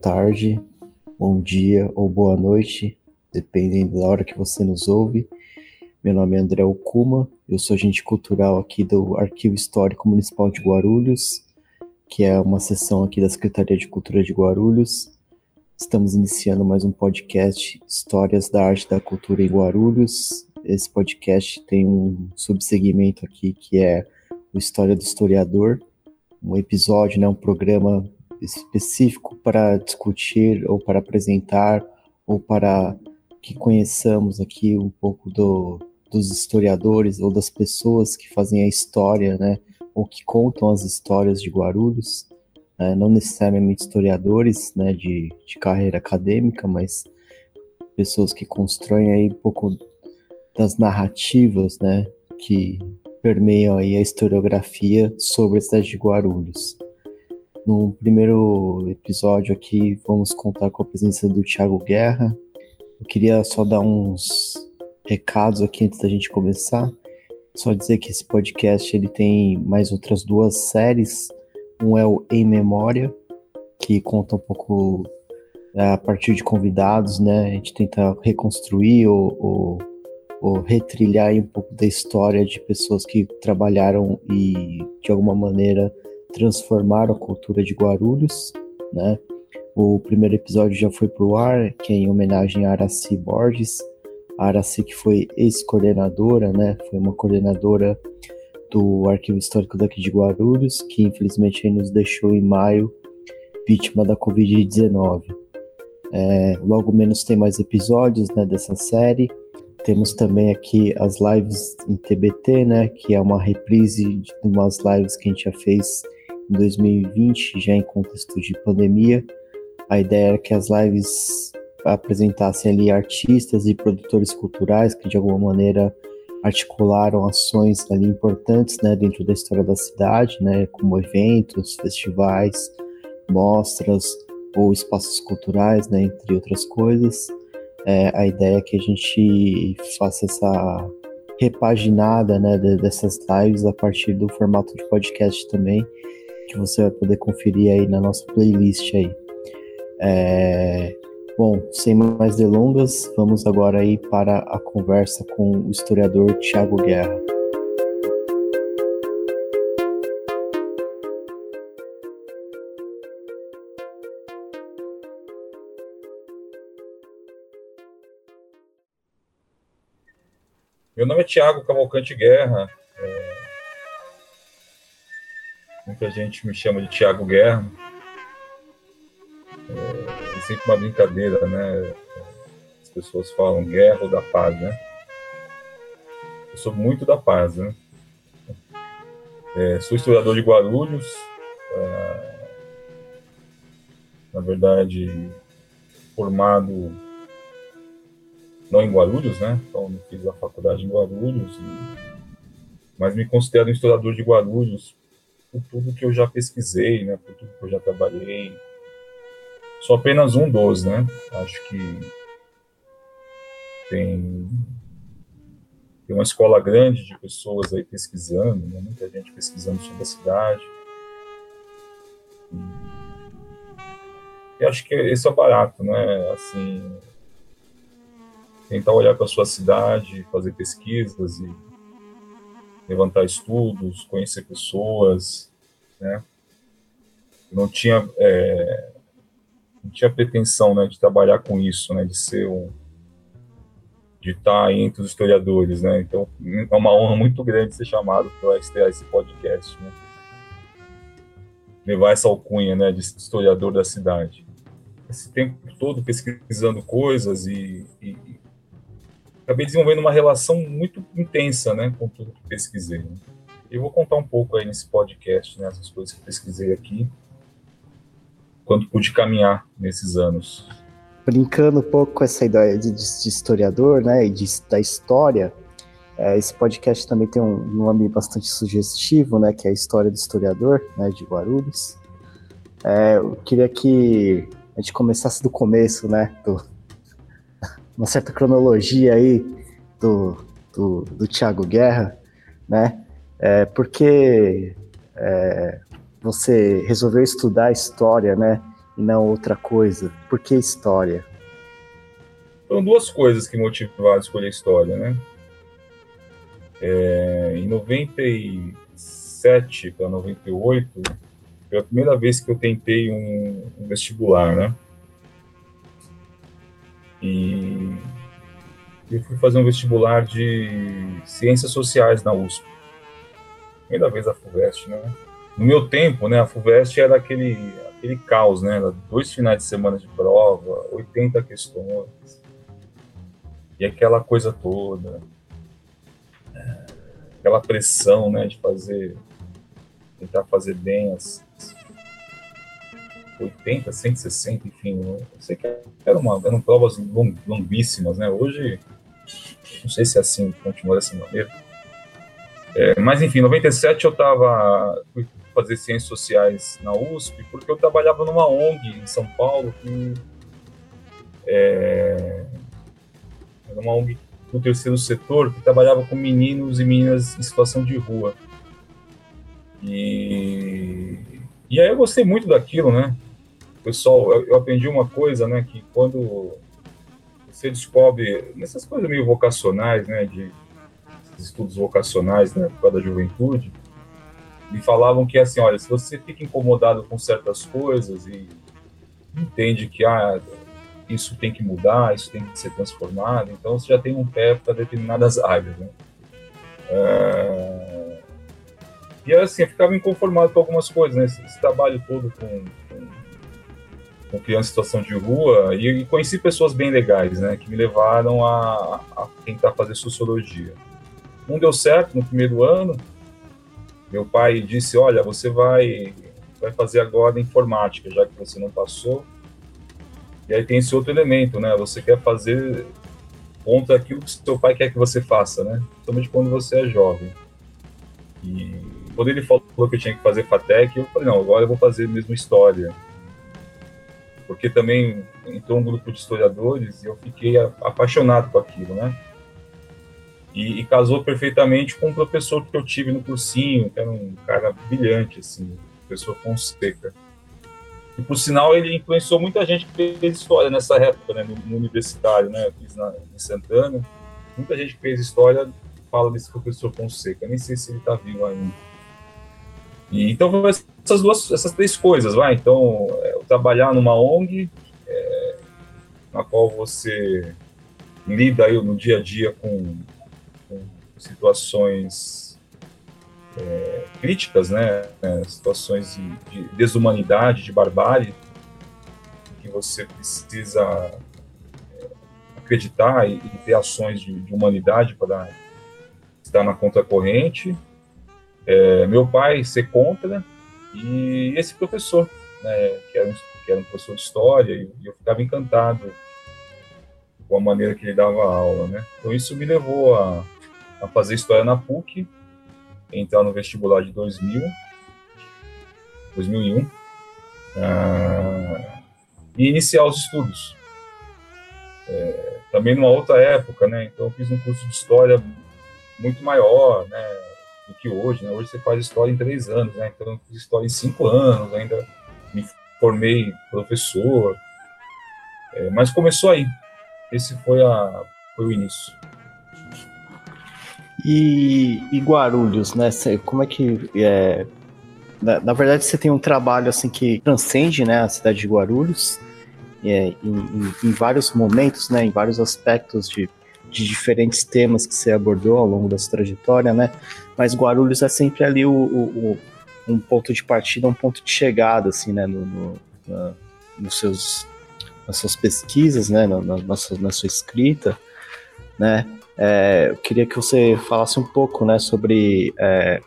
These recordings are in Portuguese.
tarde, bom dia ou boa noite, dependendo da hora que você nos ouve. Meu nome é André Okuma, eu sou agente cultural aqui do Arquivo Histórico Municipal de Guarulhos, que é uma seção aqui da Secretaria de Cultura de Guarulhos. Estamos iniciando mais um podcast Histórias da Arte e da Cultura em Guarulhos. Esse podcast tem um subsegmento aqui que é o História do Historiador, um episódio, né, um programa específico para discutir ou para apresentar ou para que conheçamos aqui um pouco do, dos historiadores ou das pessoas que fazem a história, né, ou que contam as histórias de Guarulhos, né, não necessariamente historiadores, né, de, de carreira acadêmica, mas pessoas que constroem aí um pouco das narrativas, né, que permeiam aí a historiografia sobre a cidade de Guarulhos. No primeiro episódio aqui, vamos contar com a presença do Thiago Guerra. Eu queria só dar uns recados aqui antes da gente começar. Só dizer que esse podcast ele tem mais outras duas séries. Um é o Em Memória, que conta um pouco é, a partir de convidados, né? A gente tenta reconstruir ou, ou, ou retrilhar um pouco da história de pessoas que trabalharam e de alguma maneira transformaram a cultura de Guarulhos, né? O primeiro episódio já foi pro ar, que é em homenagem a Araci Borges. A Araci que foi ex-coordenadora, né? Foi uma coordenadora do Arquivo Histórico daqui de Guarulhos, que infelizmente nos deixou em maio, vítima da Covid-19. É, logo menos tem mais episódios né, dessa série. Temos também aqui as lives em TBT, né? Que é uma reprise de umas lives que a gente já fez em 2020, já em contexto de pandemia. A ideia era que as lives apresentassem ali artistas e produtores culturais que de alguma maneira articularam ações ali importantes, né, dentro da história da cidade, né, como eventos, festivais, mostras ou espaços culturais, né, entre outras coisas. É, a ideia é que a gente faça essa repaginada, né, dessas lives a partir do formato de podcast também, que você vai poder conferir aí na nossa playlist aí. É, bom, sem mais delongas, vamos agora aí para a conversa com o historiador Tiago Guerra. Meu nome é Tiago Cavalcante Guerra. Muita gente me chama de Tiago Guerra. É, é sempre uma brincadeira, né? As pessoas falam guerra ou da paz, né? Eu sou muito da paz, né? É, sou historiador de Guarulhos. É, na verdade, formado não em Guarulhos, né? Então, fiz a faculdade em Guarulhos, e... mas me considero um historiador de Guarulhos por tudo que eu já pesquisei, né? Por tudo que eu já trabalhei. Sou apenas um dos, né? Acho que tem, tem uma escola grande de pessoas aí pesquisando, né? muita gente pesquisando sobre a cidade. E acho que esse é o barato, né? Assim, tentar olhar para a sua cidade, fazer pesquisas e levantar estudos, conhecer pessoas, né? não tinha é, não tinha pretensão, né, de trabalhar com isso, né, de ser um de estar entre os historiadores, né? Então é uma honra muito grande ser chamado para estrear esse podcast, né? Levar essa alcunha, né, de historiador da cidade. Esse tempo todo pesquisando coisas e, e, acabei desenvolvendo uma relação muito intensa, né, com tudo que pesquisei. Né? Eu vou contar um pouco aí nesse podcast, né, essas coisas que pesquisei aqui, quanto pude caminhar nesses anos. Brincando um pouco com essa ideia de, de historiador, né, e de, da história, é, esse podcast também tem um nome bastante sugestivo, né, que é a história do historiador, né, de Guarulhos. É, eu queria que a gente começasse do começo, né, do, uma certa cronologia aí do, do, do Tiago Guerra, né? É, porque é, você resolveu estudar história, né? e não outra coisa? Por que história? Foram duas coisas que motivaram a escolher história, né? É, em 97 para 98, foi a primeira vez que eu tentei um, um vestibular, né? E eu fui fazer um vestibular de Ciências Sociais na USP. Primeira vez a FUVEST, né? No meu tempo, né, a FUVEST era aquele, aquele caos, né? Era dois finais de semana de prova, 80 questões, e aquela coisa toda, aquela pressão, né, de fazer, tentar fazer bem as 80, 160, enfim, eu sei que era uma, eram provas longuíssimas, né? Hoje não sei se é assim, continua dessa maneira. É, mas enfim, em 97 eu estava fazer ciências sociais na USP porque eu trabalhava numa ONG em São Paulo que é, era uma ONG do terceiro setor que trabalhava com meninos e meninas em situação de rua. E, e aí eu gostei muito daquilo, né? Pessoal, eu, eu aprendi uma coisa, né? Que quando você descobre nessas coisas meio vocacionais, né, de estudos vocacionais na né, época da juventude, me falavam que assim, olha, se você fica incomodado com certas coisas e entende que ah, isso tem que mudar, isso tem que ser transformado, então você já tem um pé para determinadas áreas, né? É... E assim, eu ficava inconformado com algumas coisas, né? Esse, esse trabalho todo com, com criança em situação de rua e, e, conheci pessoas bem legais, né, que me levaram a, a, tentar fazer sociologia. Não deu certo no primeiro ano. Meu pai disse: Olha, você vai, vai fazer agora informática, já que você não passou. E aí tem esse outro elemento, né? Você quer fazer contra aquilo que seu pai quer que você faça, né? Principalmente quando você é jovem. E quando ele falou que eu tinha que fazer FATEC, eu falei: Não, agora eu vou fazer mesmo história porque também entrou um grupo de historiadores e eu fiquei apaixonado com aquilo, né? E, e, casou perfeitamente com um professor que eu tive no cursinho, que era um cara brilhante, assim, o professor Fonseca. E, por sinal, ele influenciou muita gente que fez história nessa época, né, no, no universitário, né, eu fiz na, em Santana. Muita gente que fez história fala desse professor Fonseca, nem sei se ele está vivo ainda. E, então, essas duas, essas três coisas, vai. Então, é, trabalhar numa ONG, é, na qual você lida aí no dia a dia com, com situações é, críticas, né? É, situações de, de, desumanidade, de barbárie, que você precisa é, acreditar e, e, ter ações de, de humanidade para estar na contracorrente. corrente é, meu pai ser contra e esse professor, né, que, era um, que era um professor de história, e, eu ficava encantado com a maneira que ele dava aula, né? Então isso me levou a, a fazer história na PUC, entrar no vestibular de 2000, 2001, ah, e iniciar os estudos. É, também numa outra época, né? Então eu fiz um curso de história muito maior, né? Do que hoje, né? Hoje você faz história em três anos, né? Então eu fiz história em cinco anos, ainda me formei professor, é, mas começou aí. Esse foi, a, foi o início. E, e Guarulhos, né? Como é que é, na, na, verdade, você tem um trabalho assim que transcende, né, a cidade de Guarulhos, é, em, em, em, vários momentos, né, em vários aspectos de de diferentes temas que você abordou ao longo da sua trajetória, né? Mas Guarulhos é sempre ali o, o, o um ponto de partida, um ponto de chegada, assim, né? No, no na, nos seus, nas suas pesquisas, né? Na, na, na, sua, sua escrita, né? É, eu queria que você falasse um pouco, né? Sobre é,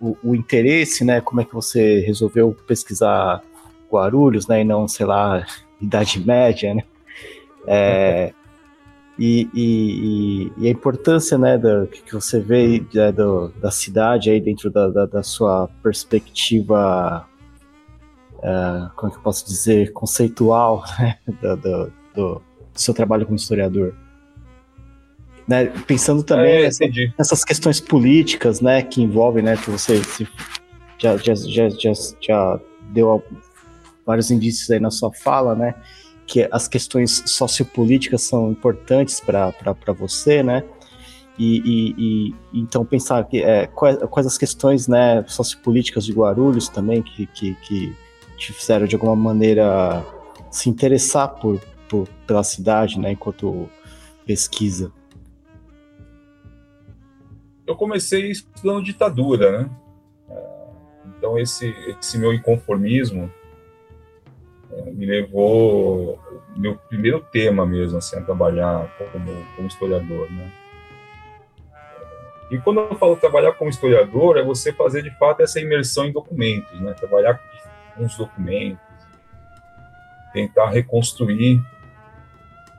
o, o interesse, né? Como é que você resolveu pesquisar Guarulhos, né? E não, sei lá, Idade Média, né? É, e, e, e, a importância né, da, que você vê né, do, da cidade aí dentro da, da, da sua perspectiva, uh, como é que eu posso dizer, conceitual né, do, do, do, seu trabalho como historiador. Né, pensando também é, nessas questões políticas né, que envolvem, né, que você se, já, já, já, já, já deu vários indícios aí na sua fala, né? Que as questões sociopolíticas são importantes para você, né? E, e, e, então pensar que é, quais, quais, as questões né, sociopolíticas de Guarulhos também que, que, que te fizeram de alguma maneira se interessar por, por, pela cidade, né, enquanto pesquisa? Eu comecei estudando ditadura, né? Então esse, esse meu inconformismo me levou meu primeiro tema mesmo assim a trabalhar como, como historiador, né? E quando eu falo trabalhar como historiador, é você fazer de fato essa imersão em documentos, né? Trabalhar com os documentos, tentar reconstruir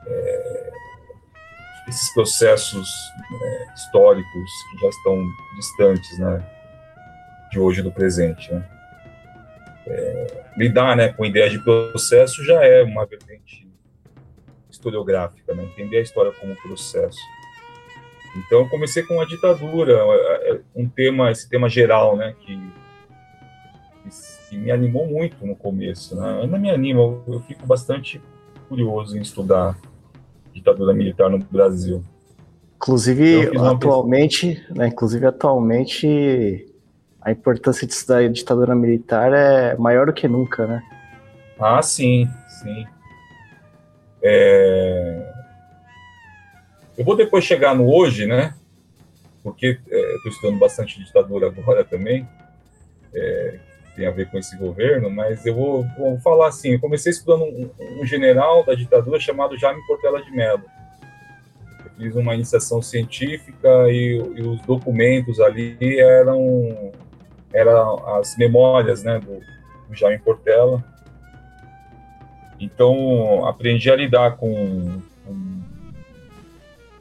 é, esses processos é, históricos que já estão distantes, né? De hoje do presente, né? É, lidar, né, com ideias de processo já é uma vertente historiográfica, né? Entender a história como processo. Então eu comecei com a ditadura, é, é, um tema, esse tema geral, né, que, que me animou muito no começo, né? Ainda me anima, eu, eu fico bastante curioso em estudar ditadura militar no Brasil. Inclusive atualmente, né, inclusive atualmente a importância de estudar a ditadura militar é maior do que nunca, né? Ah, sim, sim. É... Eu vou depois chegar no hoje, né? Porque é, estou estudando bastante ditadura agora também, é, tem a ver com esse governo, mas eu vou, vou falar assim: eu comecei estudando um, um, general da ditadura chamado Jaime Portela de Mello. Eu fiz uma iniciação científica e, e os documentos ali eram, eram as memórias né, do, do Jaime Portela. Então, aprendi a lidar com, com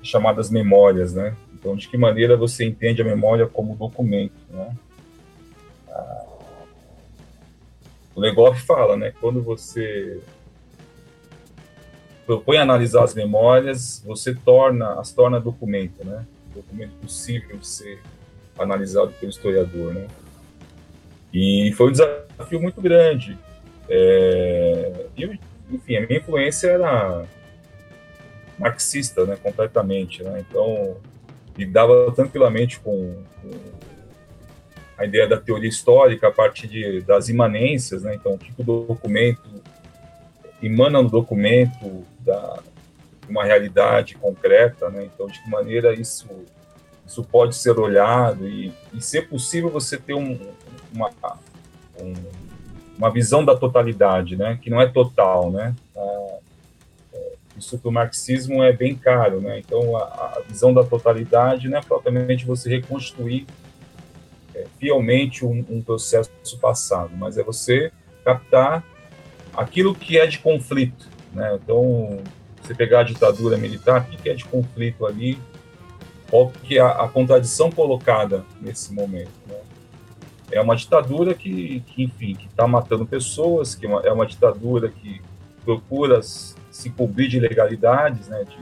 chamadas memórias, né? Então, de que maneira você entende a memória como documento, né? Ah, o Legoff fala, né? Quando você propõe analisar as memórias, você torna as torna documento, né? Documento possível de ser analisado pelo historiador, né? E foi um desafio muito grande. É, e, enfim, a minha influência era marxista, né, completamente, né? Então, lidava tranquilamente com, com, a ideia da teoria histórica a partir de, das imanências, né? Então, o que o documento emana no documento da uma realidade concreta, né? Então, de que maneira isso isso pode ser olhado e, e se possível você ter um, uma um, uma visão da totalidade, né? Que não é total, né? Ah, isso para o marxismo é bem caro, né? Então, a, a, visão da totalidade não é propriamente você reconstruir é, fielmente um, um, processo passado, mas é você captar aquilo que é de conflito, né? Então, você pegar a ditadura militar, o que é de conflito ali, qual que é a, a contradição colocada nesse momento, né? É uma ditadura que, que enfim, que está matando pessoas, que é uma, é uma ditadura que procura se cobrir de legalidades, né, de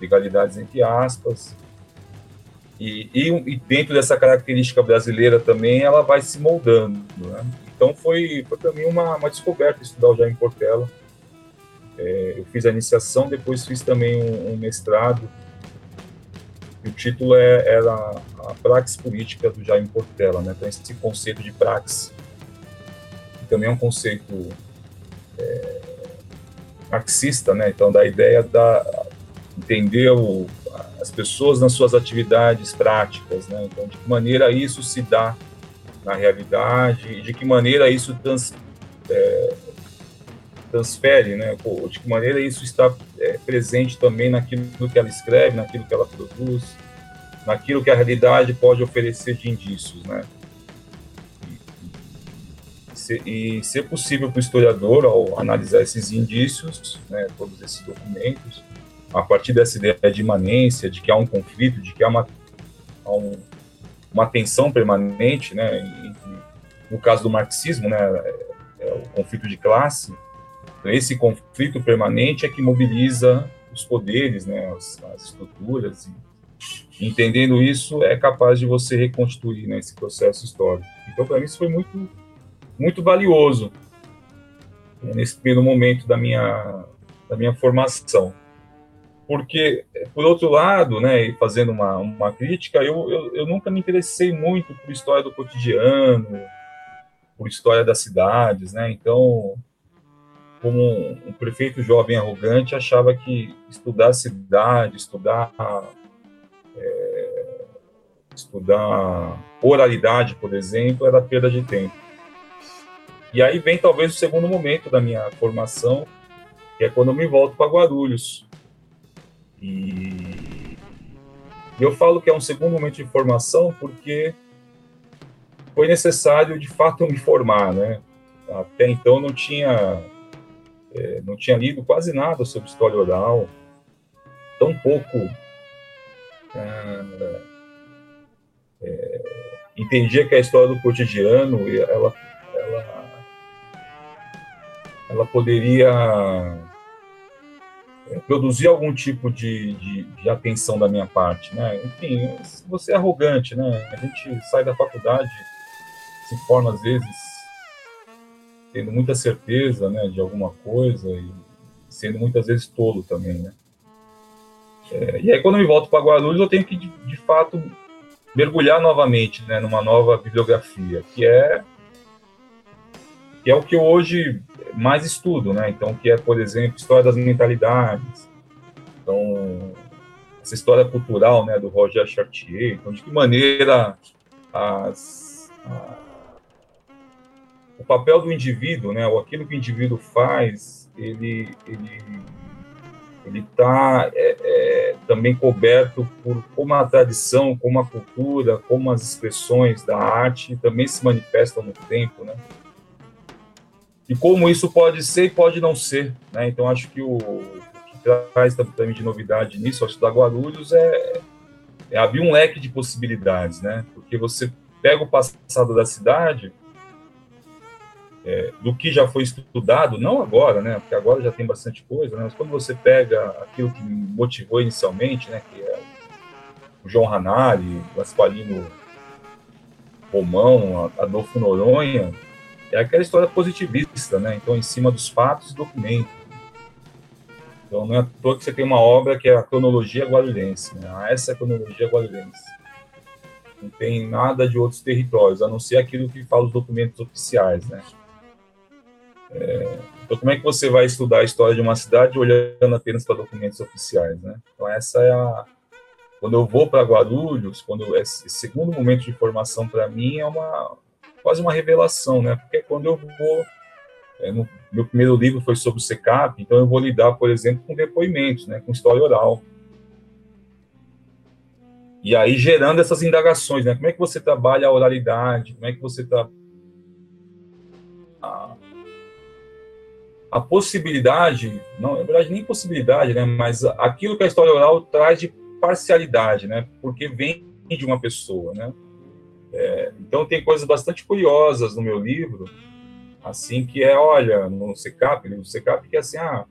legalidades entre aspas, e, e, e, dentro dessa característica brasileira também, ela vai se moldando. Né? Então foi, foi para mim uma, uma descoberta estudar o Jaime Portela. É, eu fiz a iniciação, depois fiz também um, um mestrado. O título é, era a praxis política do Jaime Portela. Né? Então esse conceito de praxis, que também é um conceito é, marxista, né? Então, da ideia da entender o, as pessoas nas suas atividades práticas, né? Então, de que maneira isso se dá na realidade e de que maneira isso trans, é, transfere, né? De que maneira isso está é, presente também naquilo que ela escreve, naquilo que ela produz, naquilo que a realidade pode oferecer de indícios, né? e ser possível para o historiador, ao analisar esses indícios, né, todos esses documentos, a partir dessa ideia de imanência, de que há um conflito, de que há uma, há um, uma tensão permanente, né, no caso do marxismo, né, é, é o conflito de classe, esse conflito permanente é que mobiliza os poderes, né, as, as estruturas, e, entendendo isso, é capaz de você reconstruir né, esse processo histórico. Então, para mim, isso foi muito muito valioso, nesse primeiro momento da minha, da minha formação. Porque, por outro lado, né, fazendo uma, uma crítica, eu, eu, eu nunca me interessei muito por história do cotidiano, por história das cidades, né? Então, como um, prefeito jovem arrogante, achava que estudar a cidade, estudar é, estudar oralidade, por exemplo, era perda de tempo. E aí vem talvez o segundo momento da minha formação, que é quando eu me volto para Guarulhos. E eu falo que é um segundo momento de formação porque foi necessário de fato me formar, né? Até então não tinha é, não tinha lido quase nada sobre história oral, tão pouco é, é, entendia que a história do cotidiano ela ela ela poderia é, produzir algum tipo de, de, de, atenção da minha parte, né? Enfim, você é arrogante, né? A gente sai da faculdade, se forma às vezes tendo muita certeza né, de alguma coisa e sendo muitas vezes tolo também, né? É, e aí quando eu me volto para Guarulhos eu tenho que de, de, fato mergulhar novamente, né, numa nova bibliografia, que é que é o que eu hoje mais estudo, né? Então que é, por exemplo, história das mentalidades. Então essa história cultural, né, do Roger Chartier. Então de que maneira as, as o papel do indivíduo, né, ou aquilo que o indivíduo faz, ele ele ele está é, é, também coberto por como a tradição, como a cultura, como as expressões da arte também se manifestam no tempo, né? E como isso pode ser e pode não ser, né? Então acho que o, o que traz também de novidade nisso, ao estudar Guarulhos, é, é abrir um leque de possibilidades, né? Porque você pega o passado da cidade é, do que já foi estudado, não agora, né, porque agora já tem bastante coisa, né, mas quando você pega aquilo que motivou inicialmente, né, que é o João Hanari, Gasparino Romão, Adolfo Noronha, é aquela história positivista, né, então em cima dos fatos e documentos. Então não é à toa que você tem uma obra que é a cronologia guarulhense, né, ah, essa é a cronologia guarulhense. Não tem nada de outros territórios, a não ser aquilo que fala os documentos oficiais, né. É, então, como é que você vai estudar a história de uma cidade olhando apenas para documentos oficiais, né? Então, essa é a. Quando eu vou para Guarulhos, quando esse segundo momento de formação para mim é uma quase uma revelação, né? Porque quando eu vou é, no, meu primeiro livro foi sobre o SECAP, então eu vou lidar, por exemplo, com depoimentos, né, com história oral. E aí gerando essas indagações, né? Como é que você trabalha a oralidade? Como é que você trabalha a possibilidade, não, na verdade nem possibilidade, né, mas aquilo que a história oral traz de parcialidade, né, porque vem de uma pessoa, né. É, então tem coisas bastante curiosas no meu livro, assim que é, olha, no SECAP, no SECAP que é assim, ah,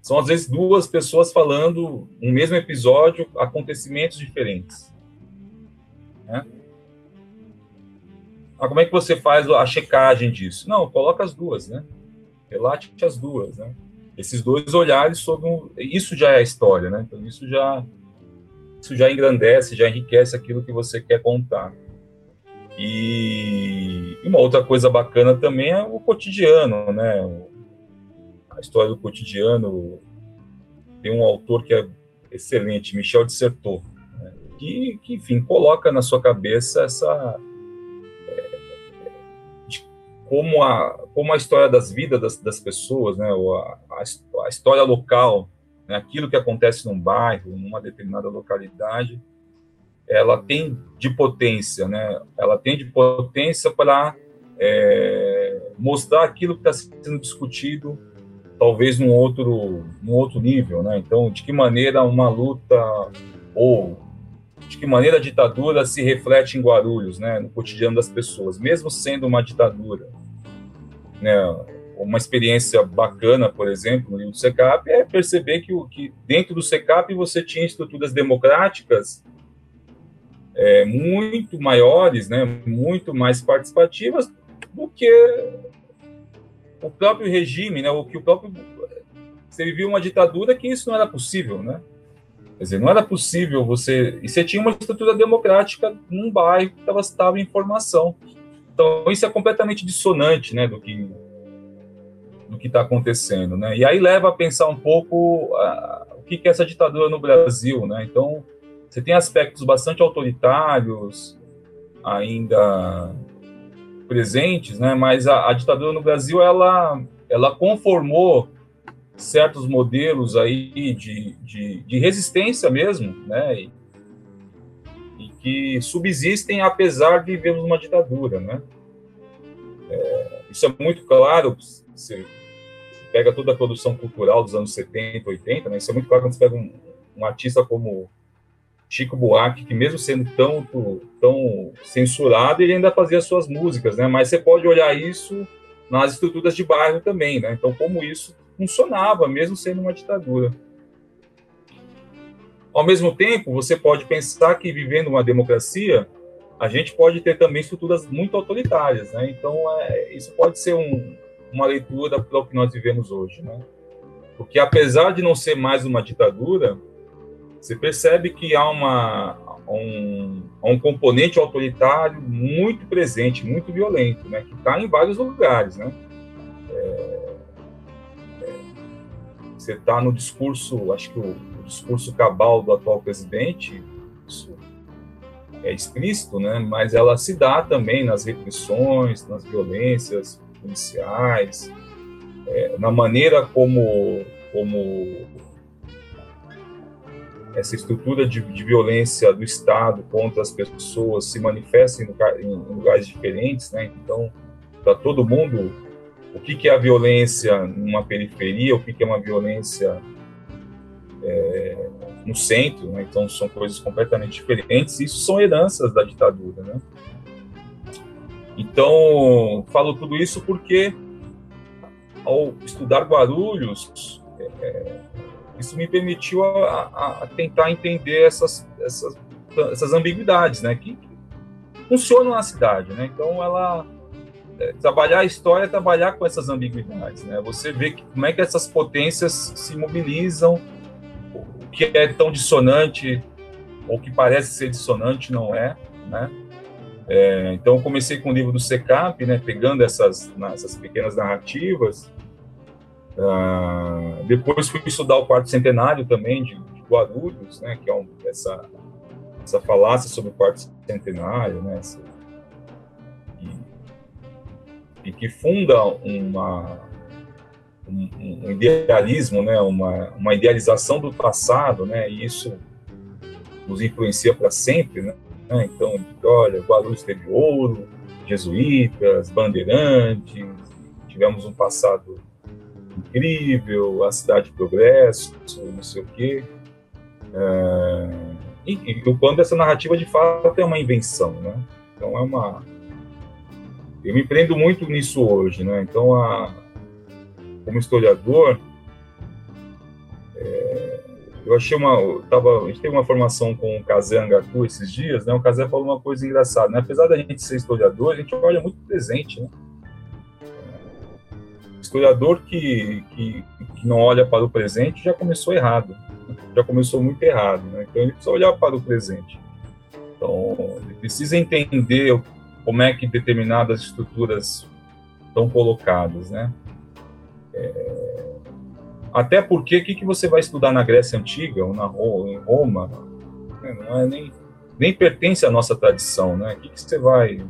são às vezes duas pessoas falando um mesmo episódio, acontecimentos diferentes, né? Ah, como é que você faz a checagem disso? Não, coloca as duas, né? Relate as duas, né? Esses dois olhares sobre um, isso já é a história, né? Então isso já isso já engrandece, já enriquece aquilo que você quer contar. E uma outra coisa bacana também é o cotidiano, né? A história do cotidiano tem um autor que é excelente, Michel Dissertot, né? que, que, enfim, coloca na sua cabeça essa como a, como a história das vidas das, das pessoas, né, a, a, história local, né, aquilo que acontece num bairro, numa determinada localidade, ela tem de potência, né, ela tem de potência para é, mostrar aquilo que está sendo discutido, talvez num outro, num outro nível, né, então, de que maneira uma luta ou de que maneira a ditadura se reflete em Guarulhos, né, no cotidiano das pessoas, mesmo sendo uma ditadura. Né, uma experiência bacana, por exemplo, no livro do SECAP, é perceber que, que dentro do SECAP você tinha estruturas democráticas é, muito maiores, né, muito mais participativas do que o próprio regime, né, o que o próprio você vivia uma ditadura que isso não era possível, né? Quer dizer, não era possível você. E você tinha uma estrutura democrática num bairro que estava em formação. Então, isso é completamente dissonante né, do que do que está acontecendo. Né? E aí leva a pensar um pouco a, o que, que é essa ditadura no Brasil. Né? Então, você tem aspectos bastante autoritários ainda presentes, né? mas a, a ditadura no Brasil ela, ela conformou certos modelos aí de, de, de resistência mesmo, né? E, e, que subsistem apesar de vivermos uma ditadura, né? É, isso é muito claro, você pega toda a produção cultural dos anos 70, 80, né? Isso é muito claro quando você pega um, um artista como Chico Buarque, que mesmo sendo tão, tão censurado, ele ainda fazia suas músicas, né? Mas você pode olhar isso nas estruturas de bairro também, né? Então, como isso funcionava, mesmo sendo uma ditadura. Ao mesmo tempo, você pode pensar que vivendo uma democracia, a gente pode ter também estruturas muito autoritárias, né? Então, é, isso pode ser um, uma leitura para o que nós vivemos hoje, né? Porque apesar de não ser mais uma ditadura, você percebe que há uma, um, um componente autoritário muito presente, muito violento, né? Que está em vários lugares, né? É, você está no discurso, acho que o, o, discurso cabal do atual presidente, isso é explícito, né? mas ela se dá também nas repressões, nas violências policiais, é, na maneira como, como essa estrutura de, de, violência do Estado contra as pessoas se manifesta em, em lugares diferentes, né? Então, para todo mundo o que, é a violência numa periferia, o que, é uma violência é, no centro, né? então são coisas completamente diferentes, isso são heranças da ditadura. Né? Então, falo tudo isso porque, ao estudar Guarulhos, é, isso me permitiu a, a, a, tentar entender essas, essas, essas ambiguidades né? que, que funcionam na cidade. Né? Então, ela trabalhar a história é trabalhar com essas ambiguidades, né? Você vê que, como é que essas potências se mobilizam, o que é tão dissonante ou que parece ser dissonante não é, né? É, então comecei com o livro do Secap, né? Pegando essas, essas pequenas narrativas. Ah, depois fui estudar o quarto centenário também de, de Guarulhos, né? Que é um, essa essa falácia sobre o quarto centenário, né? Essa, e que funda uma, um, um, idealismo, né, uma, uma idealização do passado, né, e isso nos influencia para sempre, né? Então, olha, Guarulhos teve ouro, jesuítas, bandeirantes, tivemos um passado incrível, a cidade de progresso, não sei o quê. É, e, e o essa narrativa de fato é uma invenção, né? Então é uma eu me prendo muito nisso hoje, né? Então, a, como historiador, é, eu achei uma, tava, a gente teve uma formação com o Kazé Angatu esses dias, né? O Kazé falou uma coisa engraçada, né? Apesar da gente ser historiador, a gente olha muito presente, né? Historiador que, que, que não olha para o presente já começou errado, já começou muito errado, né? Então ele precisa olhar para o presente. Então, ele precisa entender como é que determinadas estruturas estão colocadas, né? É... Até porque o que, que você vai estudar na Grécia Antiga ou na em Roma né? não é nem, nem pertence à nossa tradição, né? O que, que você vai...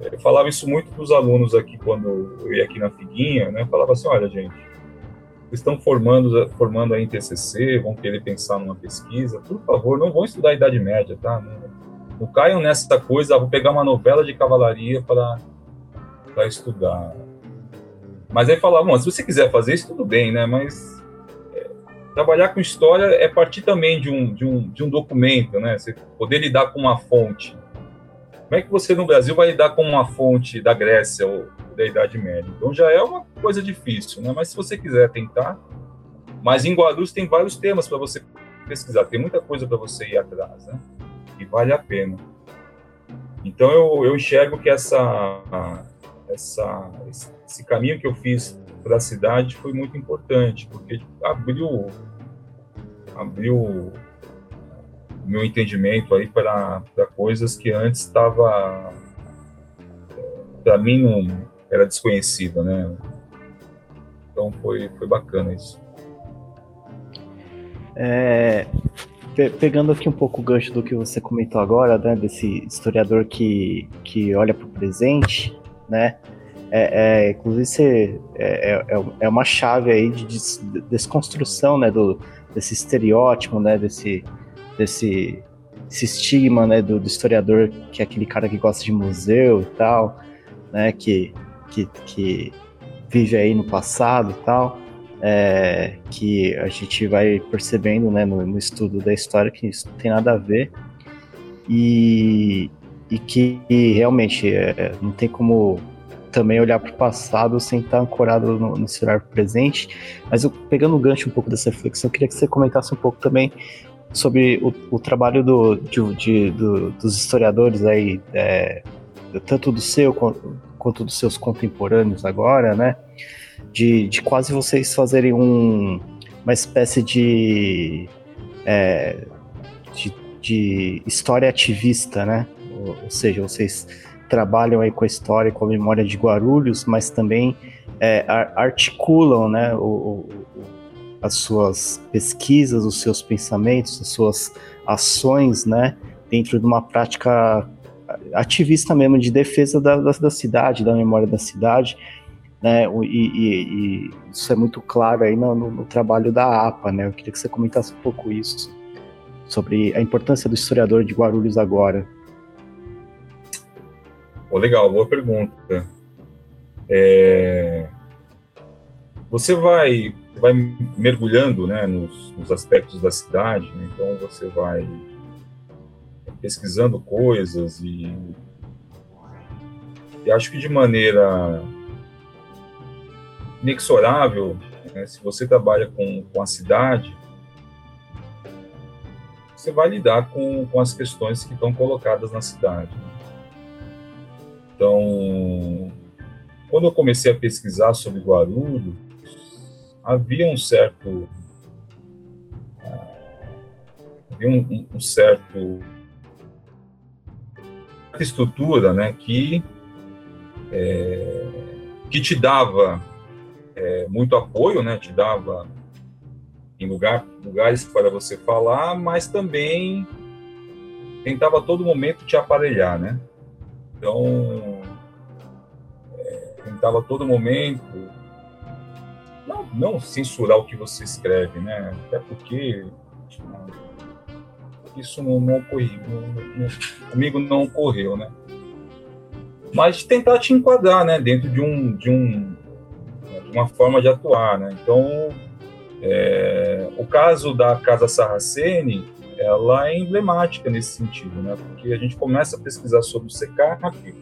Eu falava isso muito para os alunos aqui quando eu ia aqui na Figuinha, né? Eu falava assim, olha, gente, vocês estão formando, formando aí em TCC, vão querer pensar numa pesquisa, por favor, não vão estudar a Idade Média, tá? Não, não caiam nessa coisa, vou pegar uma novela de cavalaria para estudar. Mas aí falar, bom, se você quiser fazer isso, tudo bem, né? Mas é, trabalhar com história é partir também de um, de, um, de um documento, né? Você poder lidar com uma fonte. Como é que você no Brasil vai lidar com uma fonte da Grécia ou da Idade Média? Então já é uma coisa difícil, né? Mas se você quiser tentar. Mas em Guarulhos tem vários temas para você pesquisar, tem muita coisa para você ir atrás, né? E vale a pena. Então eu, eu enxergo que essa essa, esse caminho que eu fiz para a cidade foi muito importante, porque abriu, abriu o meu entendimento aí para coisas que antes estava, para mim, não era desconhecida, né? Então foi, foi bacana isso. É, pegando aqui um pouco o gancho do que você comentou agora, né, desse historiador que, que olha para o presente, né, é, é, inclusive você, é, é, é, é uma chave aí de, de desconstrução, né, do, desse estereótipo, né, desse, desse, desse estigma, né, do, do, historiador que é aquele cara que gosta de museu e tal, né, que, que, que vive aí no passado e tal, é, que a gente vai percebendo né, no, no, estudo da história que isso não tem nada a ver e, e que realmente é, não tem como também olhar para o passado sem estar ancorado no, no celular presente. Mas eu, pegando o gancho um pouco dessa reflexão, eu queria que você comentasse um pouco também sobre o, o trabalho do, de, de, do, dos historiadores aí, é, tanto do seu quanto, quanto dos seus contemporâneos agora, né? De, de quase vocês fazerem um, uma espécie de, é, de, de história ativista, né? Ou, ou seja, vocês trabalham aí com a história, com a memória de Guarulhos, mas também é, articulam né, o, o, as suas pesquisas, os seus pensamentos, as suas ações né, dentro de uma prática ativista mesmo de defesa da, da, da cidade, da memória da cidade. Né, e, e, e, isso é muito claro aí no, no, trabalho da APA, né? Eu queria que você comentasse um pouco isso, sobre a importância do historiador de Guarulhos agora. Oh, legal, boa pergunta. É... Você vai, vai mergulhando né, nos, nos aspectos da cidade, né? então você vai pesquisando coisas e, e acho que de maneira inexorável, né, se você trabalha com, com a cidade, você vai lidar com, com as questões que estão colocadas na cidade. Então, quando eu comecei a pesquisar sobre Guarulhos, havia um certo havia um, um certo estrutura, né, que é, que te dava é, muito apoio, né, te dava em lugar, lugares para você falar, mas também tentava a todo momento te aparelhar, né? Então, é, tentava a todo momento não, não censurar o que você escreve, né? Até porque isso não, não ocorreu, comigo não ocorreu, né? Mas tentar te enquadrar, né? Dentro de um, de um, uma forma de atuar, né? Então, é, o caso da Casa Sarraceni ela é emblemática nesse sentido, né? Porque a gente começa a pesquisar sobre o SECAP,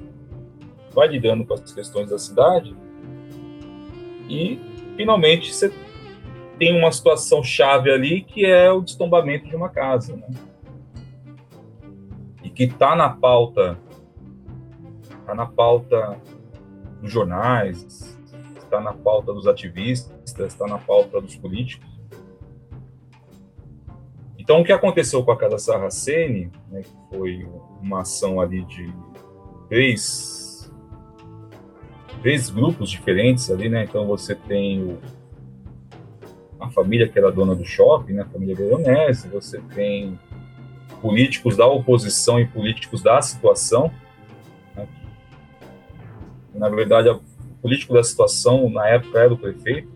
vai lidando com as questões da cidade e finalmente você tem uma situação chave ali que é o destombamento de uma casa, né? E que está na pauta, está na pauta dos jornais, está na pauta dos ativistas, está na pauta dos políticos. Então, o que aconteceu com a Casa Sarraceni, né, que foi uma ação ali de três, três grupos diferentes ali, né? Então, você tem o, a família que era dona do shopping, né, a família Veronese, você tem políticos da oposição e políticos da situação. Né? Na verdade, o político da situação, na época, era o prefeito,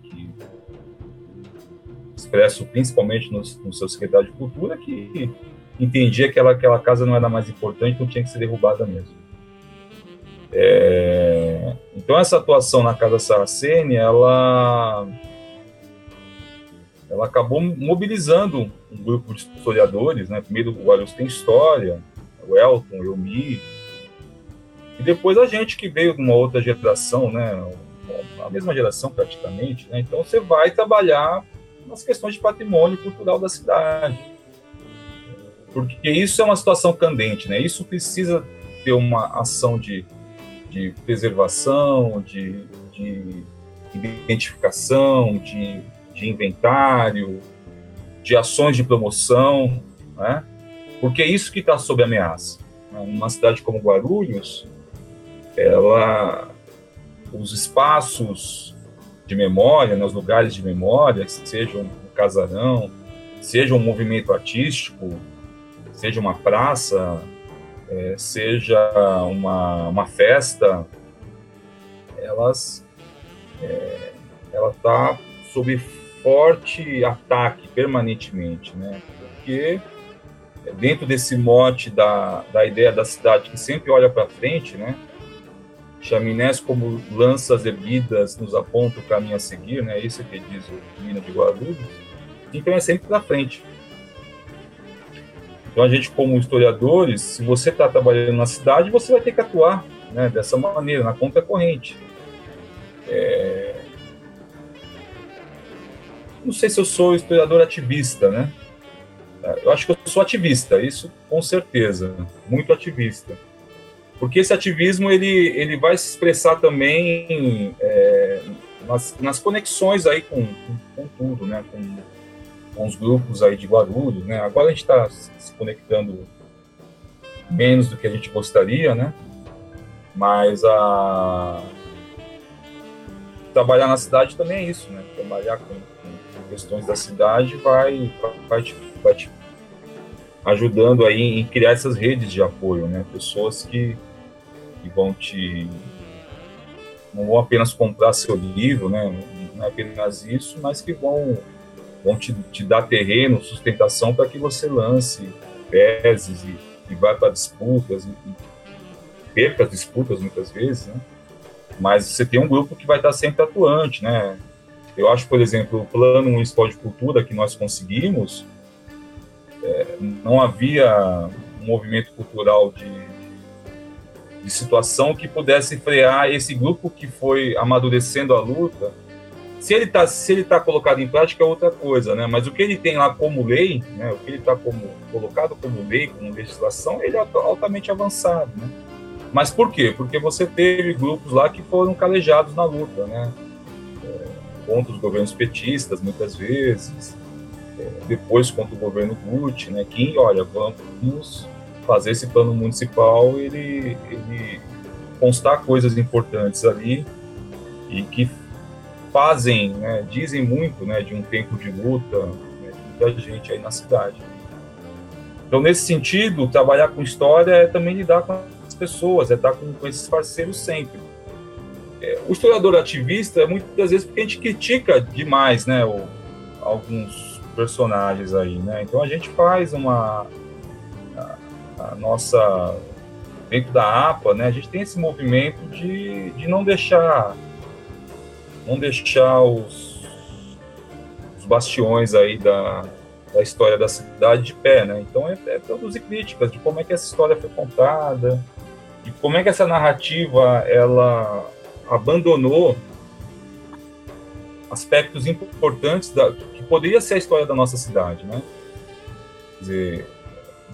expresso principalmente no, no, seu secretário de Cultura, que entendia que aquela, aquela casa não era mais importante, então tinha que ser derrubada mesmo. É, então essa atuação na Casa Saraceni, ela, ela acabou mobilizando um grupo de historiadores, né? primeiro o Guarulhos tem história, o Elton, eu me e depois a gente que veio de uma outra geração, né, a mesma geração praticamente, né? então você vai trabalhar nas questões de patrimônio cultural da cidade. Porque isso é uma situação candente, né? Isso precisa ter uma ação de, de preservação, de, de identificação, de, de inventário, de ações de promoção, né? porque é isso que está sob ameaça. Uma cidade como Guarulhos, ela, os espaços de memória, né, os lugares de memória, sejam um casarão, seja um movimento artístico, seja uma praça, é, seja uma, uma festa, elas é, ela está sob forte ataque permanentemente, né? Porque dentro desse mote da, da ideia da cidade que sempre olha para frente, né? Chaminés como lanças erguidas nos aponta o caminho a seguir, né? Isso que diz o Minas de Guarulhos. Então é sempre para frente. Então a gente como historiadores, se você está trabalhando na cidade, você vai ter que atuar né, dessa maneira, na conta corrente. É... Não sei se eu sou historiador ativista, né? Eu acho que eu sou ativista, isso com certeza, muito ativista. Porque esse ativismo ele, ele vai se expressar também é, nas, nas, conexões aí com, com, com tudo, né? Com, com, os grupos aí de Guarulhos, né? Agora a gente está se conectando menos do que a gente gostaria, né? Mas a trabalhar na cidade também é isso, né? Trabalhar com, com questões da cidade vai, vai, te, vai te ajudando aí em criar essas redes de apoio, né? Pessoas que, que vão te não vão apenas comprar seu livro, né? Não é apenas isso, mas que vão vão te, te dar terreno, sustentação para que você lance teses e, e vá para disputas e, e perca as disputas muitas vezes, né? Mas você tem um grupo que vai estar sempre atuante, né? Eu acho, por exemplo, o plano municipal de cultura que nós conseguimos, é, não havia um movimento cultural de, de situação que pudesse frear esse grupo que foi amadurecendo a luta. Se ele está se ele tá colocado em prática é outra coisa, né? Mas o que ele tem lá como lei, né? O que ele está como colocado como lei, como legislação, ele é altamente avançado, né? Mas por quê? Porque você teve grupos lá que foram calejados na luta, né? É, contra os governos petistas, muitas vezes, depois contra o governo Gucci, né, que, olha, vamos fazer esse plano municipal, ele, ele constar coisas importantes ali e que fazem, né, dizem muito, né, de um tempo de luta né, de muita gente aí na cidade. Então, nesse sentido, trabalhar com história é também lidar com as pessoas, é estar com, com esses parceiros sempre. É, o historiador ativista, muitas vezes, porque a gente critica demais, né, o, alguns personagens aí, né? Então a gente faz uma a, nossa dentro da APA, né? A gente tem esse movimento de, de não deixar não deixar os, os bastiões aí da, da história da cidade de pé, né? Então é, é produzir críticas de como é que essa história foi contada, de como é que essa narrativa ela abandonou aspectos importantes da, que poderia ser a história da nossa cidade, né? Quer dizer,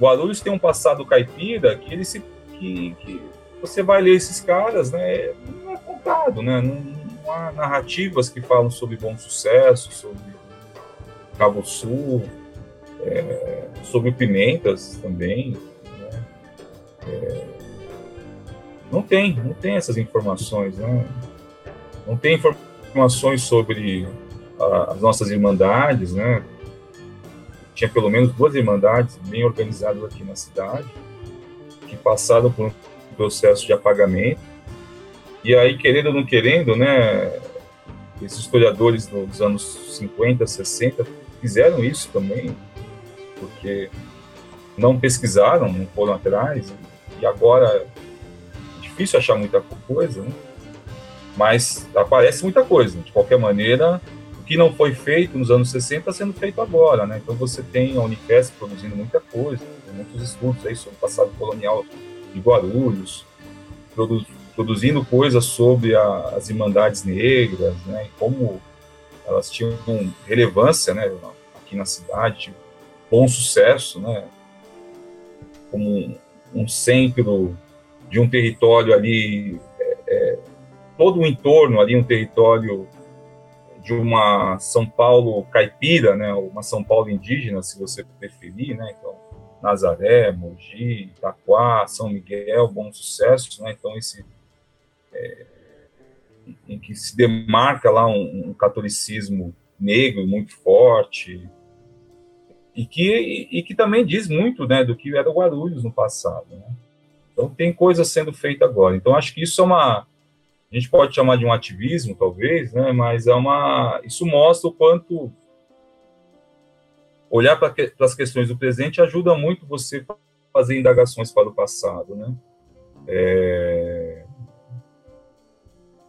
Guarulhos tem um passado caipira que ele se que, que você vai ler esses caras, né? Não é contado, né? Não, não há narrativas que falam sobre bom sucesso, sobre Cabo Sul, é, sobre Pimentas também. Né? É, não tem, não tem essas informações, né? Não tem informações informações sobre a, as nossas irmandades, né? Tinha pelo menos duas irmandades bem organizadas aqui na cidade, que passaram por um processo de apagamento. E aí, querendo ou não querendo, né? Esses historiadores dos anos 50, 60 fizeram isso também, porque não pesquisaram, não foram atrás, e agora é difícil achar muita coisa, né? mas aparece muita coisa. De qualquer maneira, que não foi feito nos anos 60 está sendo feito agora, né? Então você tem a Unifesp produzindo muita coisa, muitos estudos aí sobre o passado colonial de Guarulhos, produ produzindo coisas sobre a, as irmandades negras, né? E como elas tinham relevância, né? Aqui na cidade, bom sucesso, né? Como um, um centro de um território ali todo o entorno ali, um território de uma São Paulo caipira, né, uma São Paulo indígena, se você preferir, né, então Nazaré, Mogi, Itaquá, São Miguel, Bom Sucesso, né, então esse é, em que se demarca lá um, um, catolicismo negro muito forte e que e, que também diz muito, né, do que era Guarulhos no passado, né? Então tem coisa sendo feita agora. Então acho que isso é uma a gente pode chamar de um ativismo, talvez, né? Mas é uma, isso mostra o quanto olhar para que, as questões do presente ajuda muito você fazer indagações para o passado, né? É...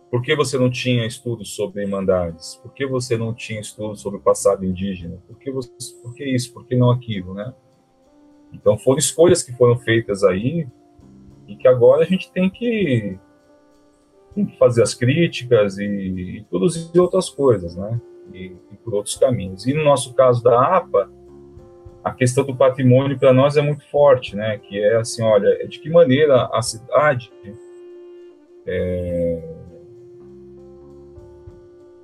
Por que você não tinha estudos sobre irmandades? Por que você não tinha estudos sobre o passado indígena? Por que, você, por que isso? Por que não aquilo, né? Então foram escolhas que foram feitas aí e que agora a gente tem que tem que fazer as críticas e, e produzir outras coisas, né? E, e, por outros caminhos. E no nosso caso da APA, a questão do patrimônio para nós é muito forte, né? Que é assim, olha, é de que maneira a cidade é,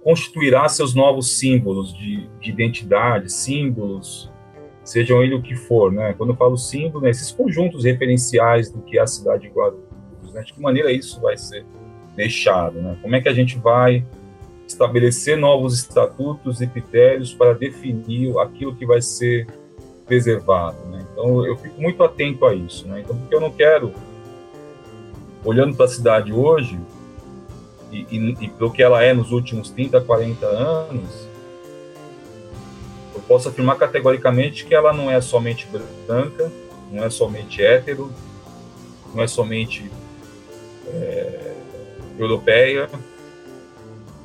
constituirá seus novos símbolos de, de, identidade, símbolos, sejam ele o que for, né? Quando eu falo símbolo, né, esses conjuntos referenciais do que é a cidade de Guarulhos, né? De que maneira isso vai ser deixado, né? Como é que a gente vai estabelecer novos estatutos e critérios para definir aquilo que vai ser preservado, né? Então eu fico muito atento a isso, né? Então porque eu não quero olhando para a cidade hoje e, e, e para o que ela é nos últimos 30, 40 anos, eu posso afirmar categoricamente que ela não é somente branca, não é somente hétero, não é somente é, europeia.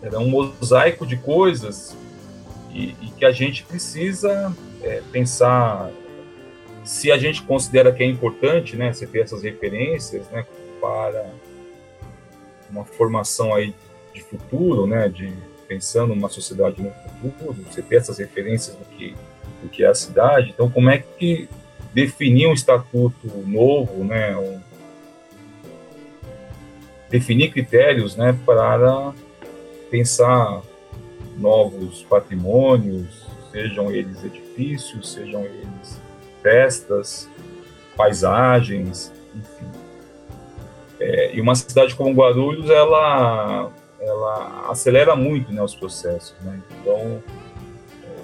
Era um mosaico de coisas e, e que a gente precisa é, pensar se a gente considera que é importante, né, você ter essas referências, né, para uma formação aí de futuro, né, de pensando uma sociedade no futuro, você ter essas referências do que do que é a cidade. Então, como é que definir um estatuto novo, né, um, definir critérios né, para pensar novos patrimônios, sejam eles edifícios, sejam eles festas, paisagens, enfim. É, e uma cidade como Guarulhos, ela, ela acelera muito né, os processos. Né? Então,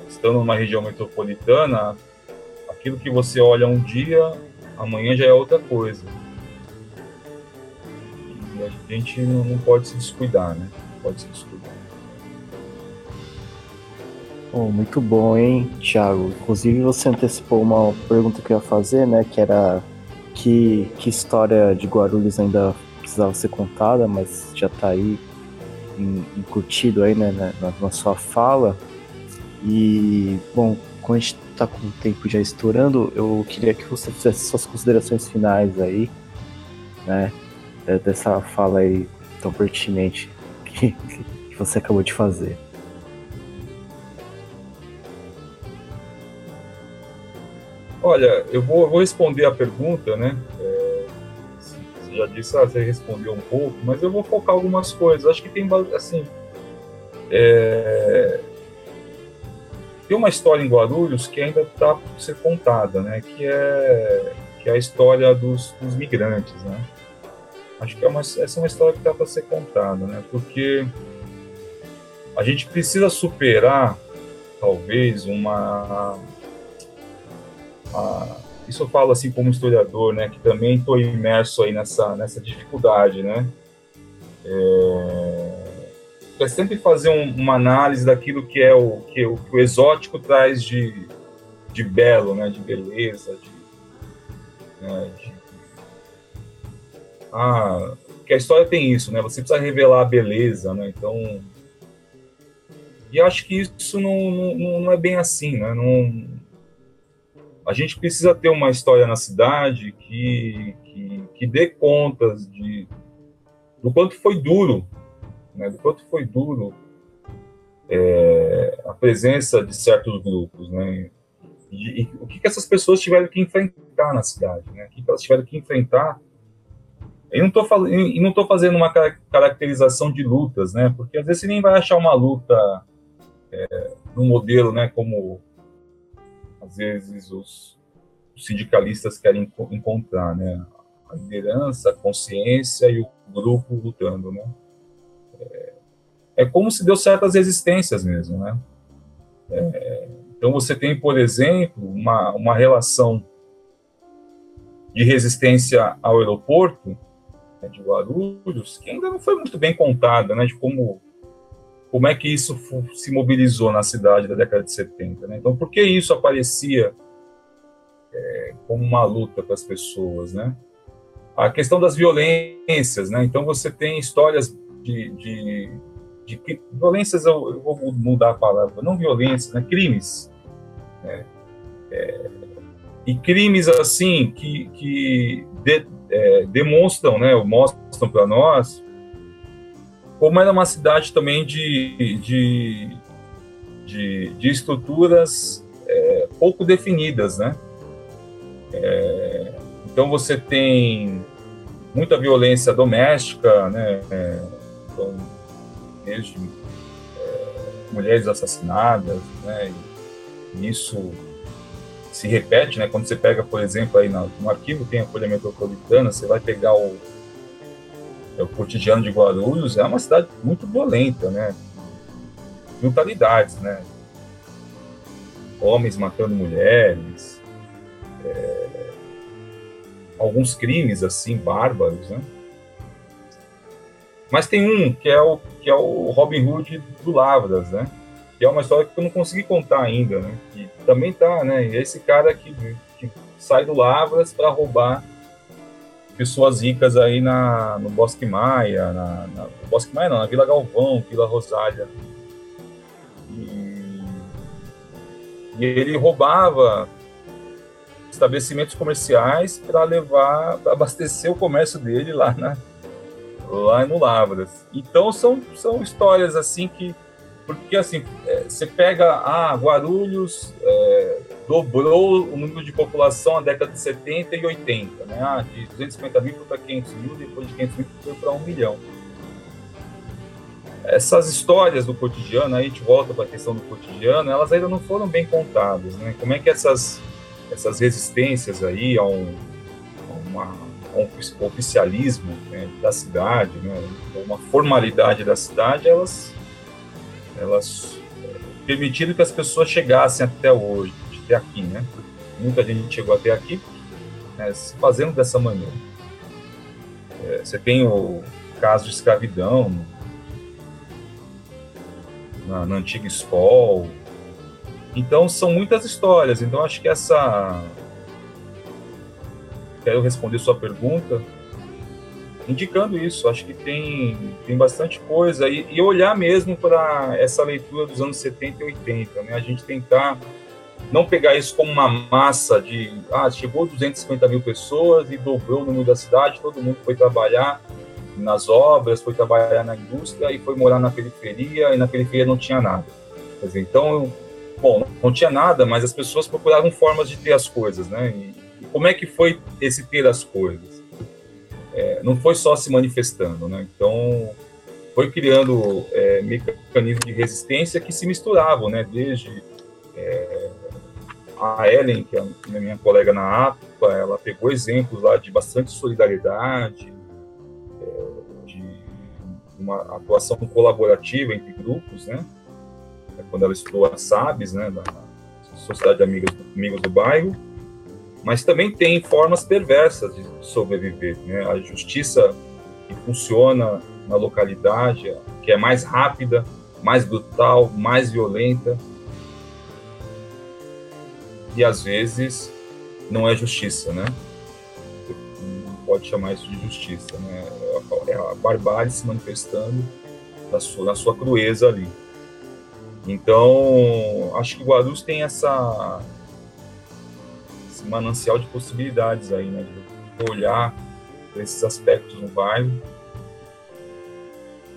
estando numa região metropolitana, aquilo que você olha um dia, amanhã já é outra coisa a gente não, não pode se descuidar, né? Pode se descuidar. Oh, muito bom, hein, Thiago? Inclusive você antecipou uma pergunta que eu ia fazer, né? Que era que, que história de Guarulhos ainda precisava ser contada, mas já está aí incutido aí, né, na, na, sua fala. E, bom, como a gente está com o tempo já estourando, eu queria que você fizesse suas considerações finais aí, né? É, dessa fala aí tão pertinente que, que você acabou de fazer. Olha, eu vou, vou responder a pergunta, né? É, você já disse, ah, você respondeu um pouco, mas eu vou focar algumas coisas. Acho que tem, assim, é, tem uma história em Guarulhos que ainda está por ser contada, né? Que é, que é a história dos, dos migrantes, né? Acho que é uma, essa é uma história que dá para ser contada, né? Porque a gente precisa superar, talvez, uma. A, isso eu falo assim como historiador, né? Que também estou imerso aí nessa, nessa dificuldade, né? É, é sempre fazer um, uma análise daquilo que é o que, o, que o exótico traz de, de belo, né? De beleza, de, né? de ah, que a história tem isso, né? Você precisa revelar a beleza, né? Então, e acho que isso não, não, não é bem assim, né? Não, a gente precisa ter uma história na cidade que, que, que dê contas de, do quanto foi duro, né? Do quanto foi duro é, a presença de certos grupos, né? E, e, o que, que essas pessoas tiveram que enfrentar na cidade, né? O que, que elas tiveram que enfrentar E não estou e não tô fazendo uma caracterização de lutas, né? Porque às vezes você nem vai achar uma luta é, no modelo, né? Como às vezes os sindicalistas querem encontrar, né? A liderança, a consciência e o grupo lutando, né? É, é como se deu certas resistências mesmo, né? É, então você tem, por exemplo, uma, uma relação de resistência ao aeroporto né, de Guarulhos, que ainda não foi muito bem contada, né? De como como é que isso se mobilizou na cidade da década de 70, né? Então, por que isso aparecia é, como uma luta para as pessoas, né? A questão das violências, né? Então, você tem histórias de, de, de violências, eu, eu, vou mudar a palavra, não violências, né? Crimes, né? É, e crimes assim que, que de, é, demonstram, né? Mostram para nós como era uma cidade também de, de, de, de estruturas é, pouco definidas, né? É, então você tem muita violência doméstica, né? É, então, desde é, mulheres assassinadas, né? E isso se repete, né? Quando você pega, por exemplo, aí no arquivo tem a Folha Metropolitana, você vai pegar o é o cotidiano de Guarulhos é uma cidade muito violenta, né? Brutalidades, né? Homens matando mulheres, é, alguns crimes assim bárbaros, né? Mas tem um que é o que é o Robin Hood do Lavras, né? Que é uma história que eu não consegui contar ainda, né? Que também tá, né? Esse cara que, que sai do Lavras para roubar pessoas ricas aí na, no Bosque Maia, na, na no Bosque Maia não, na Vila Galvão, Vila Rosália. E, e ele roubava estabelecimentos comerciais para levar, abastecer o comércio dele lá, na, lá no Lavras. Então são, são histórias assim que porque assim é, você pega ah Guarulhos é, dobrou o número de população na década de 70 e 80, né? Ah, de 250 mil para 500 mil, depois de 500 mil foi para 1 milhão. Essas histórias do cotidiano, aí a gente volta para a questão do cotidiano, elas ainda não foram bem contadas, né? Como é que essas, essas resistências aí a um, a uma, um oficialismo né, da cidade, né, uma formalidade da cidade, elas, elas eh, permitiram que as pessoas chegassem até hoje até aqui, né? Muita gente chegou até aqui né, fazendo dessa maneira. É, você tem o caso de escravidão na, na antiga escola. Então são muitas histórias. Então acho que essa quero responder sua pergunta indicando isso. Acho que tem, tem bastante coisa e, e olhar mesmo para essa leitura dos anos 70 e 80, né? A gente tentar não pegar isso como uma massa de, ah, chegou 250 mil pessoas e dobrou o número da cidade, todo mundo foi trabalhar nas obras, foi trabalhar na indústria e foi morar na periferia, e na periferia não tinha nada. Quer dizer, então, bom, não tinha nada, mas as pessoas procuravam formas de ter as coisas, né? E, e como é que foi esse ter as coisas? É, não foi só se manifestando, né? Então, foi criando é, mecanismos de resistência que se misturavam, né? Desde é, a Ellen, que é minha colega na APA, ela pegou exemplos lá de bastante solidariedade, é, de uma atuação colaborativa entre grupos, né? Quando ela estudou a SABs, né, da Sociedade de Amigos, Amigos do Bairro, mas também tem formas perversas de sobreviver, né? A justiça que funciona na localidade, que é mais rápida, mais brutal, mais violenta, e às vezes não é justiça, né? Não pode chamar isso de justiça, né? É a barbárie se manifestando na sua, na sua crueza ali. Então, acho que o Guarulhos tem essa esse manancial de possibilidades aí, né? De olhar esses aspectos no bairro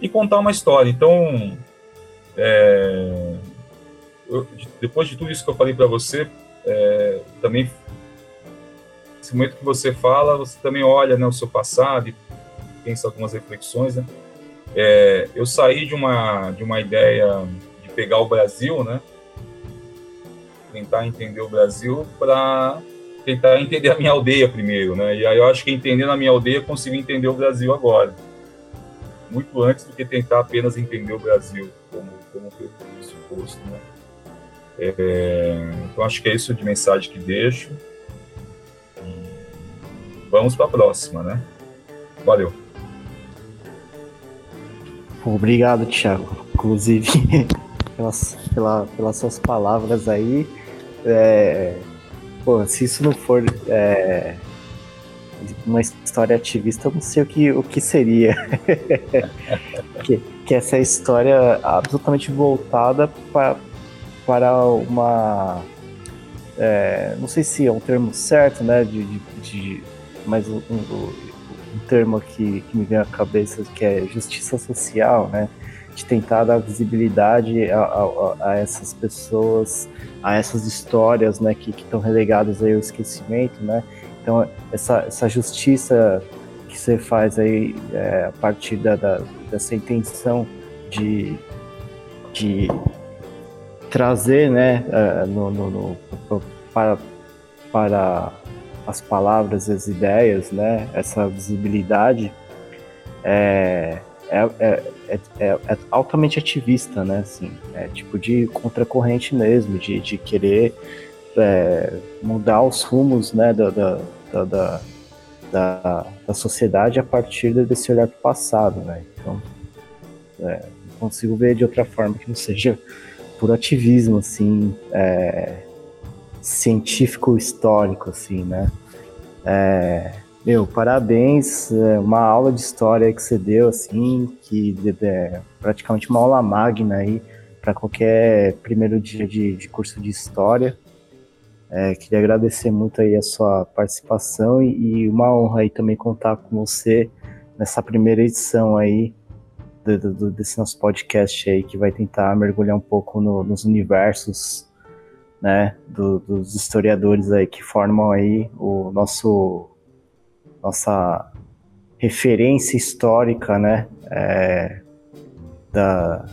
e contar uma história. Então, é, eu, depois de tudo isso que eu falei para você, é, também esse momento que você fala, você também olha né, o seu passado e pensa algumas reflexões, né? É, eu saí de uma, de uma ideia de pegar o Brasil, né? Tentar entender o Brasil para tentar entender a minha aldeia primeiro, né? E aí eu acho que entendendo a minha aldeia, eu consigo entender o Brasil agora. Muito antes do que tentar apenas entender o Brasil, como, como foi suposto, né? É, então acho que é isso de mensagem que deixo. vamos para a próxima, né? Valeu. Obrigado, Thiago. Inclusive, pelas, pela, pelas suas palavras aí. É, pô, se isso não for é, uma história ativista, eu não sei o que, o que seria. que, que essa história absolutamente voltada para para uma. É, não sei se é um termo certo, né? De, de, de mas um, um, um, termo que, que me vem à cabeça que é justiça social, né? De tentar dar visibilidade a, a, a essas pessoas, a essas histórias, né? Que estão relegadas aí ao esquecimento, né? Então essa, essa justiça que você faz aí é, a partir da, da, dessa intenção de, de trazer né, uh, no, no, no, para, para as palavras, as ideias, né, essa visibilidade é, é, é, é, é altamente ativista, né, assim, é tipo de contracorrente mesmo, de, de querer é, mudar os rumos né, da, da, da, da, da sociedade a partir desse olhar para o passado, né, então é, não consigo ver de outra forma que não seja por ativismo, assim, é, científico-histórico, assim, né? É, meu, parabéns, é uma aula de história que você deu, assim, que é praticamente uma aula magna aí para qualquer primeiro dia de, de curso de história. É, queria agradecer muito aí a sua participação e, e, uma honra aí também contar com você nessa primeira edição aí do, do, desse nosso podcast aí, que vai tentar mergulhar um pouco no, nos universos, né, do, dos historiadores aí que formam aí o nosso, nossa referência histórica, né, é, da,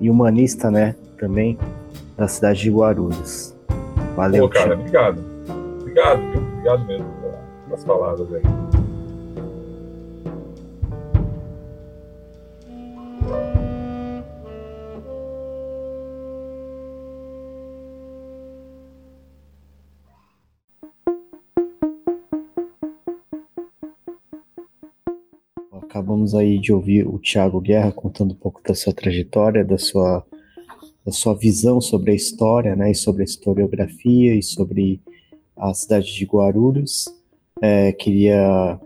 e humanista, né, também, da cidade de Guarulhos. Valeu, Pô, cara, obrigado. Obrigado, obrigado mesmo pelas palavras aí. Acabamos aí de ouvir o Tiago Guerra contando um pouco da sua trajetória, da sua, da sua visão sobre a história, né, e sobre a historiografia e sobre a cidade de Guarulhos. É, queria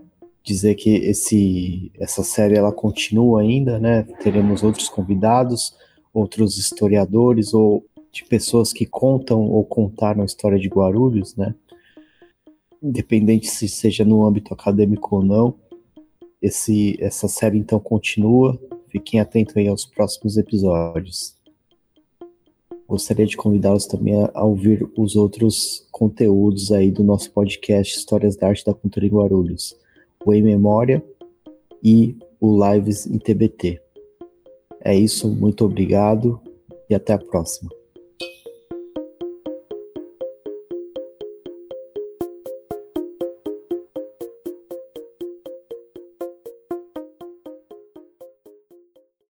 dizer que esse, essa série ela continua ainda, né? Teremos outros convidados, outros historiadores ou de pessoas que contam ou contaram a história de Guarulhos, né? Independente se seja no âmbito acadêmico ou não. Esse, essa série então continua. Fiquem atentos aí aos próximos episódios. Gostaria de convidá-los também a, ouvir os outros conteúdos aí do nosso podcast Histórias da Arte da Cultura em Guarulhos, o Em Memória e o Lives em TBT. É isso, muito obrigado e até a próxima.